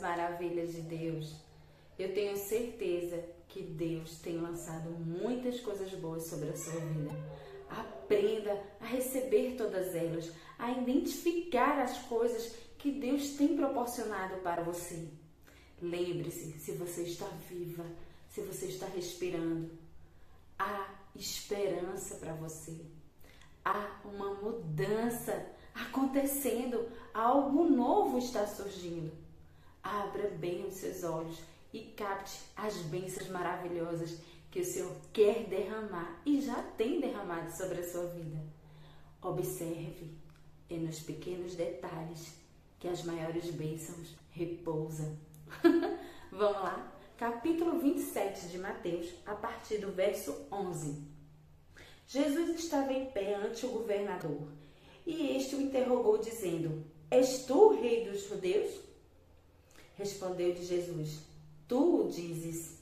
maravilhas de Deus. Eu tenho certeza que Deus tem lançado muitas coisas boas sobre a sua vida. Aprenda a receber todas elas, a identificar as coisas que Deus tem proporcionado para você. Lembre-se, se você está viva, se você está respirando, há esperança para você. Há uma mudança acontecendo, algo novo está surgindo. Abra bem os seus olhos e capte as bênçãos maravilhosas que o Senhor quer derramar e já tem derramado sobre a sua vida. Observe, é nos pequenos detalhes que as maiores bênçãos repousam. Vamos lá? Capítulo 27 de Mateus, a partir do verso 11. Jesus estava em pé ante o governador e este o interrogou, dizendo: És tu o rei dos judeus? Respondeu-lhe Jesus: Tu o dizes.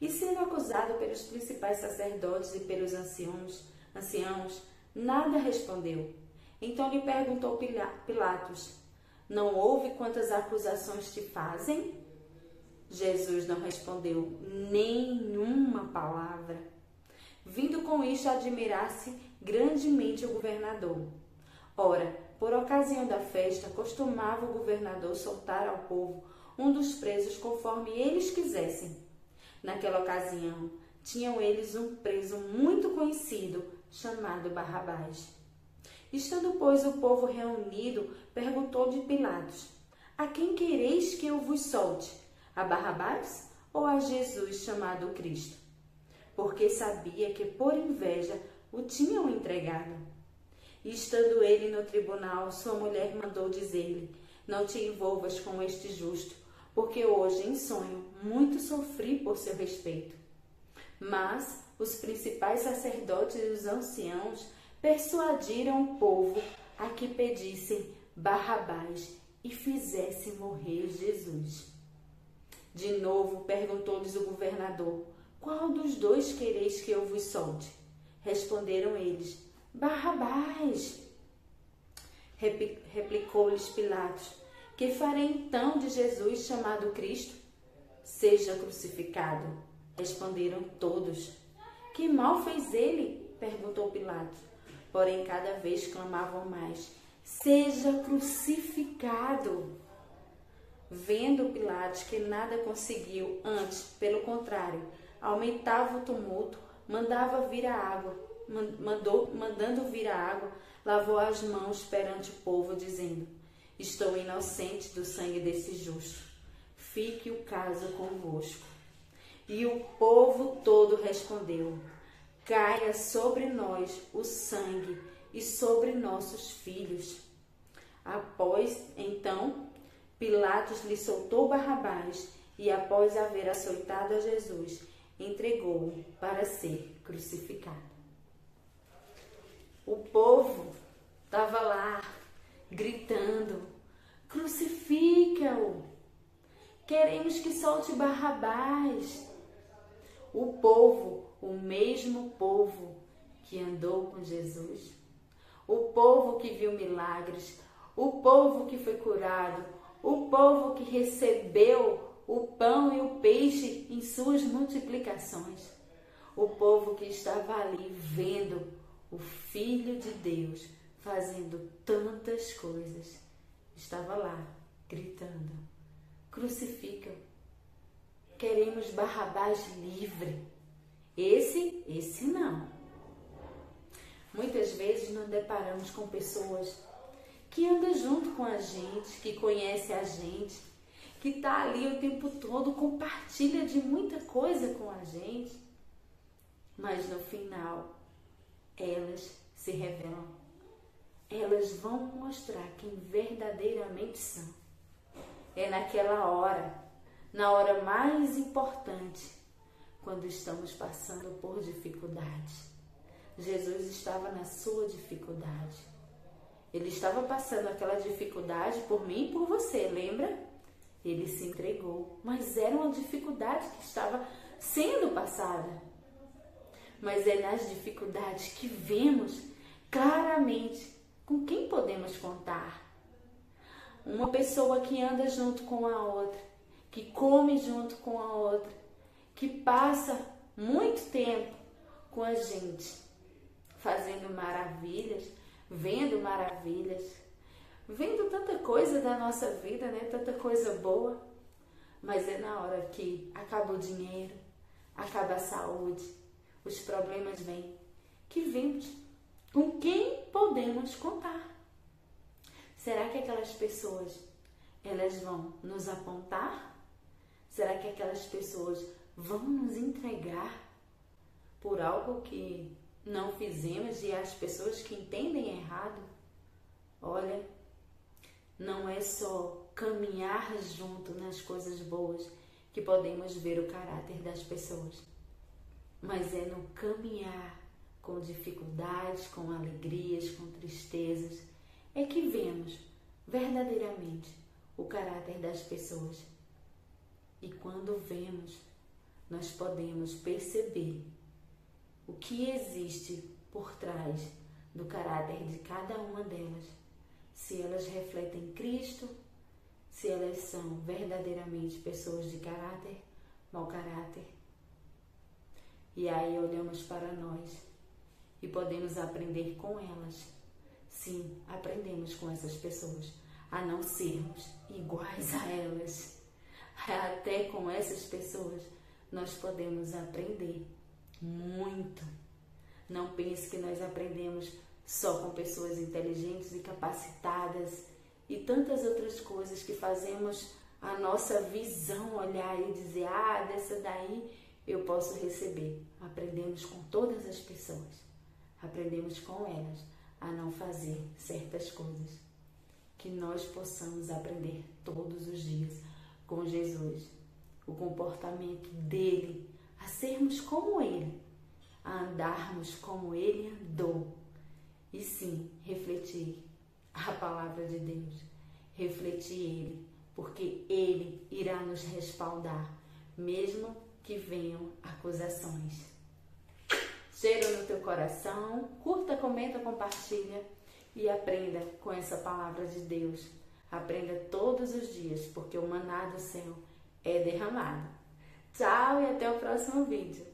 E sendo acusado pelos principais sacerdotes e pelos anciãos, anciãos, nada respondeu. Então lhe perguntou Pilatos: Não ouve quantas acusações te fazem? Jesus não respondeu nenhuma palavra. Vindo com isto admirar-se grandemente o governador. Ora, por ocasião da festa, costumava o governador soltar ao povo um dos presos conforme eles quisessem. Naquela ocasião, tinham eles um preso muito conhecido, chamado Barrabás. Estando, pois, o povo reunido, perguntou de Pilatos: A quem quereis que eu vos solte? A Barrabás ou a Jesus chamado Cristo? Porque sabia que por inveja o tinham entregado. E estando ele no tribunal, sua mulher mandou dizer-lhe: Não te envolvas com este justo, porque hoje em sonho muito sofri por seu respeito. Mas os principais sacerdotes e os anciãos persuadiram o povo a que pedissem Barrabás e fizessem morrer Jesus. De novo perguntou-lhes o governador: Qual dos dois quereis que eu vos solte? Responderam eles: Barrabás. Replicou-lhes Pilatos: Que farei então de Jesus chamado Cristo? Seja crucificado. Responderam todos. Que mal fez ele? perguntou Pilatos. Porém, cada vez clamavam mais: Seja crucificado. Vendo Pilatos que nada conseguiu, antes, pelo contrário, aumentava o tumulto, mandava vir a água mandou, mandando vir a água, lavou as mãos perante o povo, dizendo: Estou inocente do sangue desse justo. Fique o caso convosco. E o povo todo respondeu: Caia sobre nós o sangue e sobre nossos filhos. Após, então, Pilatos lhe soltou Barrabás e, após haver açoitado a Jesus, entregou-o para ser crucificado. O povo estava lá gritando: crucifica-o! Queremos que solte Barrabás. O povo, o mesmo povo que andou com Jesus, o povo que viu milagres, o povo que foi curado, o povo que recebeu o pão e o peixe em suas multiplicações, o povo que estava ali vendo o Filho de Deus, fazendo tantas coisas, estava lá gritando: crucifica Queremos Barrabás livre. Esse, esse não. Muitas vezes nos deparamos com pessoas que andam junto com a gente, que conhece a gente, que está ali o tempo todo, compartilha de muita coisa com a gente, mas no final elas se revelam. Elas vão mostrar quem verdadeiramente são. É naquela hora, na hora mais importante, quando estamos passando por dificuldade. Jesus estava na sua dificuldade. Ele estava passando aquela dificuldade por mim e por você, lembra? Ele se entregou, mas era uma dificuldade que estava sendo passada mas é nas dificuldades que vemos claramente com quem podemos contar. uma pessoa que anda junto com a outra, que come junto com a outra, que passa muito tempo com a gente, fazendo maravilhas, vendo maravilhas, vendo tanta coisa da nossa vida, né? Tanta coisa boa. Mas é na hora que acaba o dinheiro, acaba a saúde, os problemas vêm, que vemos com quem podemos contar. Será que aquelas pessoas elas vão nos apontar? Será que aquelas pessoas vão nos entregar por algo que não fizemos e as pessoas que entendem errado? Olha, não é só caminhar junto nas coisas boas que podemos ver o caráter das pessoas, mas é no caminhar com dificuldades, com alegrias, com tristezas, é que vemos verdadeiramente o caráter das pessoas. E quando vemos, nós podemos perceber o que existe por trás do caráter de cada uma delas, se elas refletem Cristo, se elas são verdadeiramente pessoas de caráter, mau caráter. E aí olhamos para nós e podemos aprender com elas. Sim, aprendemos com essas pessoas a não sermos iguais a elas. Até com essas pessoas nós podemos aprender muito. Não pense que nós aprendemos só com pessoas inteligentes e capacitadas e tantas outras coisas que fazemos a nossa visão olhar e dizer: ah, dessa daí eu posso receber. Aprendemos com todas as pessoas, aprendemos com elas a não fazer certas coisas. Que nós possamos aprender todos os dias com Jesus, o comportamento dele a sermos como Ele, a andarmos como Ele andou e sim refletir a palavra de Deus, refletir Ele, porque Ele irá nos respaldar, mesmo que venham acusações. Cheiro no teu coração, curta, comenta, compartilha e aprenda com essa palavra de Deus. Aprenda todos os dias, porque o maná do céu é derramado. Tchau e até o próximo vídeo.